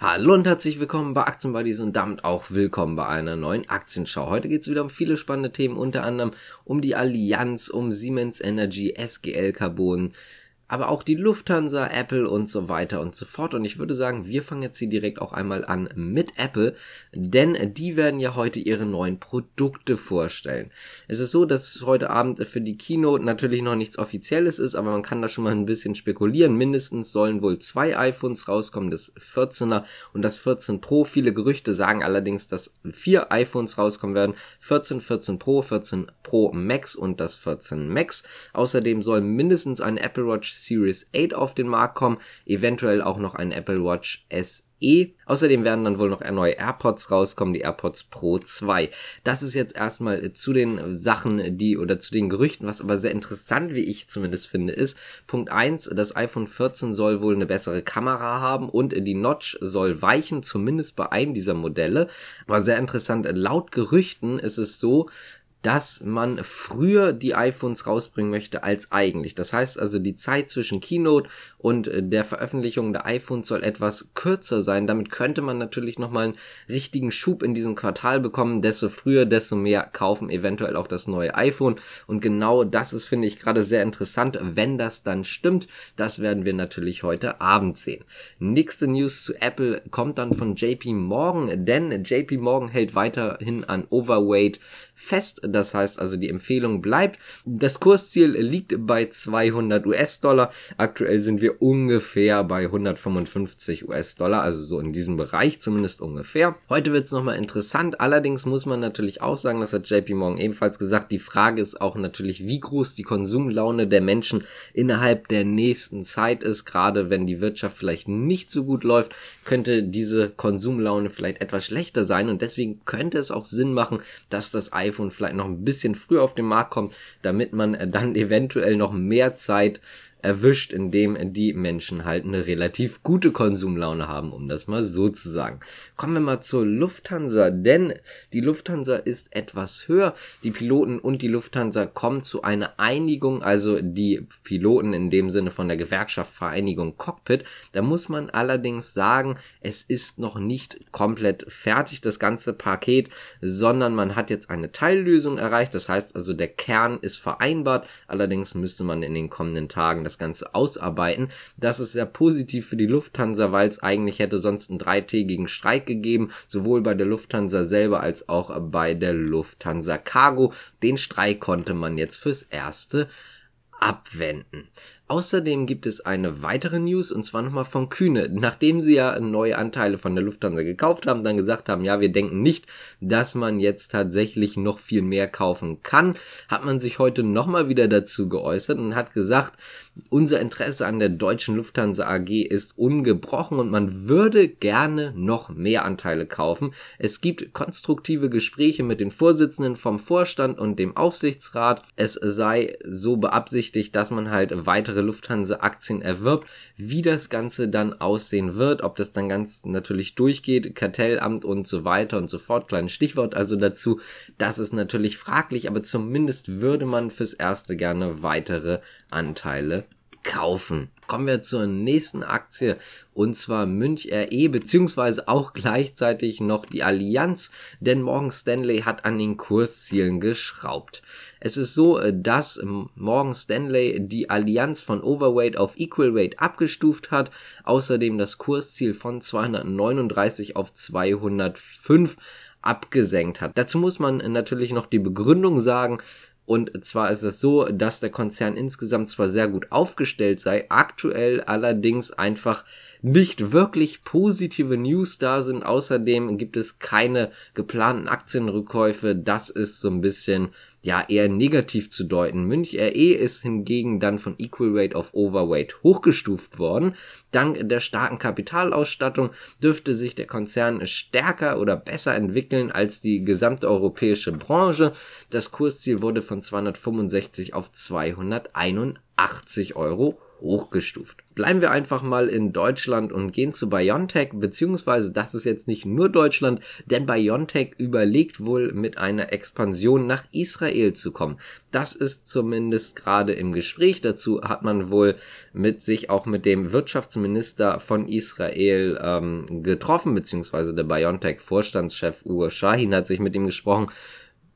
Hallo und herzlich willkommen bei Aktienbuddies und damit auch willkommen bei einer neuen Aktienschau. Heute geht es wieder um viele spannende Themen, unter anderem um die Allianz, um Siemens Energy, SGL Carbon, aber auch die Lufthansa, Apple und so weiter und so fort. Und ich würde sagen, wir fangen jetzt hier direkt auch einmal an mit Apple, denn die werden ja heute ihre neuen Produkte vorstellen. Es ist so, dass heute Abend für die Keynote natürlich noch nichts Offizielles ist, aber man kann da schon mal ein bisschen spekulieren. Mindestens sollen wohl zwei iPhones rauskommen, das 14er und das 14 Pro. Viele Gerüchte sagen allerdings, dass vier iPhones rauskommen werden. 14, 14 Pro, 14 Pro Max und das 14 Max. Außerdem soll mindestens ein Apple Watch Series 8 auf den Markt kommen, eventuell auch noch ein Apple Watch SE. Außerdem werden dann wohl noch neue AirPods rauskommen, die AirPods Pro 2. Das ist jetzt erstmal zu den Sachen, die oder zu den Gerüchten, was aber sehr interessant, wie ich zumindest finde, ist. Punkt 1, das iPhone 14 soll wohl eine bessere Kamera haben und die Notch soll weichen, zumindest bei einem dieser Modelle. War sehr interessant. Laut Gerüchten ist es so, dass man früher die iPhones rausbringen möchte als eigentlich. Das heißt also, die Zeit zwischen Keynote und äh, der Veröffentlichung der iPhones soll etwas kürzer sein. Damit könnte man natürlich nochmal einen richtigen Schub in diesem Quartal bekommen. Desto früher, desto mehr kaufen eventuell auch das neue iPhone. Und genau das ist, finde ich, gerade sehr interessant. Wenn das dann stimmt, das werden wir natürlich heute Abend sehen. Nächste News zu Apple kommt dann von JP Morgan, denn JP Morgan hält weiterhin an Overweight fest. Das heißt also, die Empfehlung bleibt. Das Kursziel liegt bei 200 US-Dollar. Aktuell sind wir ungefähr bei 155 US-Dollar, also so in diesem Bereich zumindest ungefähr. Heute wird es nochmal interessant. Allerdings muss man natürlich auch sagen, das hat JP Morgan ebenfalls gesagt, die Frage ist auch natürlich, wie groß die Konsumlaune der Menschen innerhalb der nächsten Zeit ist. Gerade wenn die Wirtschaft vielleicht nicht so gut läuft, könnte diese Konsumlaune vielleicht etwas schlechter sein und deswegen könnte es auch Sinn machen, dass das iPhone vielleicht noch ein bisschen früher auf den Markt kommt, damit man dann eventuell noch mehr Zeit erwischt, indem die Menschen halt eine relativ gute Konsumlaune haben, um das mal so zu sagen. Kommen wir mal zur Lufthansa, denn die Lufthansa ist etwas höher. Die Piloten und die Lufthansa kommen zu einer Einigung, also die Piloten in dem Sinne von der Gewerkschaft Vereinigung Cockpit. Da muss man allerdings sagen, es ist noch nicht komplett fertig, das ganze Paket, sondern man hat jetzt eine Teillösung erreicht. Das heißt also, der Kern ist vereinbart. Allerdings müsste man in den kommenden Tagen das Ganze ausarbeiten. Das ist sehr positiv für die Lufthansa, weil es eigentlich hätte sonst einen dreitägigen Streik gegeben, sowohl bei der Lufthansa selber als auch bei der Lufthansa Cargo. Den Streik konnte man jetzt fürs erste abwenden. Außerdem gibt es eine weitere News und zwar nochmal von Kühne. Nachdem sie ja neue Anteile von der Lufthansa gekauft haben, dann gesagt haben, ja, wir denken nicht, dass man jetzt tatsächlich noch viel mehr kaufen kann, hat man sich heute nochmal wieder dazu geäußert und hat gesagt, unser Interesse an der deutschen Lufthansa AG ist ungebrochen und man würde gerne noch mehr Anteile kaufen. Es gibt konstruktive Gespräche mit den Vorsitzenden vom Vorstand und dem Aufsichtsrat. Es sei so beabsichtigt, dass man halt weitere weitere Lufthansa-Aktien erwirbt, wie das Ganze dann aussehen wird, ob das dann ganz natürlich durchgeht, Kartellamt und so weiter und so fort. Kleines Stichwort also dazu, das ist natürlich fraglich, aber zumindest würde man fürs Erste gerne weitere Anteile kaufen. Kommen wir zur nächsten Aktie und zwar Münch RE beziehungsweise auch gleichzeitig noch die Allianz, denn Morgan Stanley hat an den Kurszielen geschraubt. Es ist so, dass Morgan Stanley die Allianz von Overweight auf Equal Weight abgestuft hat, außerdem das Kursziel von 239 auf 205 abgesenkt hat. Dazu muss man natürlich noch die Begründung sagen, und zwar ist es so, dass der Konzern insgesamt zwar sehr gut aufgestellt sei, aktuell allerdings einfach nicht wirklich positive News da sind. Außerdem gibt es keine geplanten Aktienrückkäufe. Das ist so ein bisschen ja eher negativ zu deuten. Münch RE ist hingegen dann von Equal Weight auf Overweight hochgestuft worden. Dank der starken Kapitalausstattung dürfte sich der Konzern stärker oder besser entwickeln als die gesamte europäische Branche. Das Kursziel wurde von 265 auf 281 Euro hochgestuft. Bleiben wir einfach mal in Deutschland und gehen zu BioNTech, beziehungsweise das ist jetzt nicht nur Deutschland, denn BioNTech überlegt wohl mit einer Expansion nach Israel zu kommen. Das ist zumindest gerade im Gespräch. Dazu hat man wohl mit sich auch mit dem Wirtschaftsminister von Israel ähm, getroffen, beziehungsweise der BioNTech-Vorstandschef Uwe Shahin hat sich mit ihm gesprochen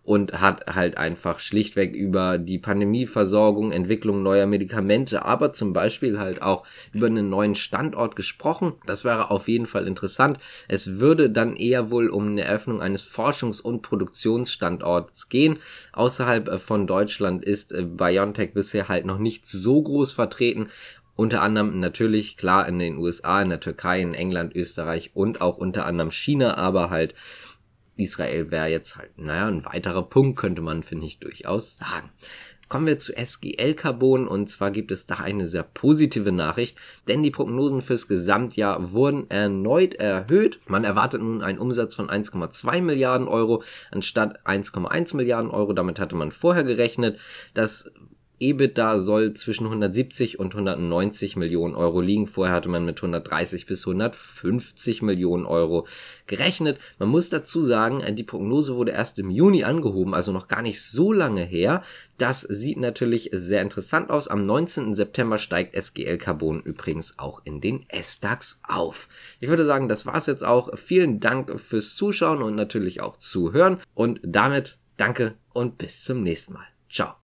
und hat halt einfach schlichtweg über die Pandemieversorgung, Entwicklung neuer Medikamente, aber zum Beispiel halt auch über einen neuen Standort gesprochen. Das wäre auf jeden Fall interessant. Es würde dann eher wohl um eine Eröffnung eines Forschungs- und Produktionsstandorts gehen. Außerhalb äh, von Deutschland ist äh, BioNTech bisher halt noch nicht so groß vertreten unter anderem natürlich klar in den USA, in der Türkei, in England, Österreich und auch unter anderem China, aber halt Israel wäre jetzt halt, naja, ein weiterer Punkt, könnte man, finde ich, durchaus sagen. Kommen wir zu SGL Carbon und zwar gibt es da eine sehr positive Nachricht, denn die Prognosen fürs Gesamtjahr wurden erneut erhöht. Man erwartet nun einen Umsatz von 1,2 Milliarden Euro anstatt 1,1 Milliarden Euro. Damit hatte man vorher gerechnet. Das EBITDA soll zwischen 170 und 190 Millionen Euro liegen. Vorher hatte man mit 130 bis 150 Millionen Euro gerechnet. Man muss dazu sagen, äh, die Prognose wurde erst im Juni angehoben, also noch gar nicht so lange her. Das sieht natürlich sehr interessant aus. Am 19. September steigt SGL Carbon übrigens auch in den S-DAX auf. Ich würde sagen, das war's jetzt auch. Vielen Dank fürs Zuschauen und natürlich auch Zuhören. Und damit danke und bis zum nächsten Mal. Ciao.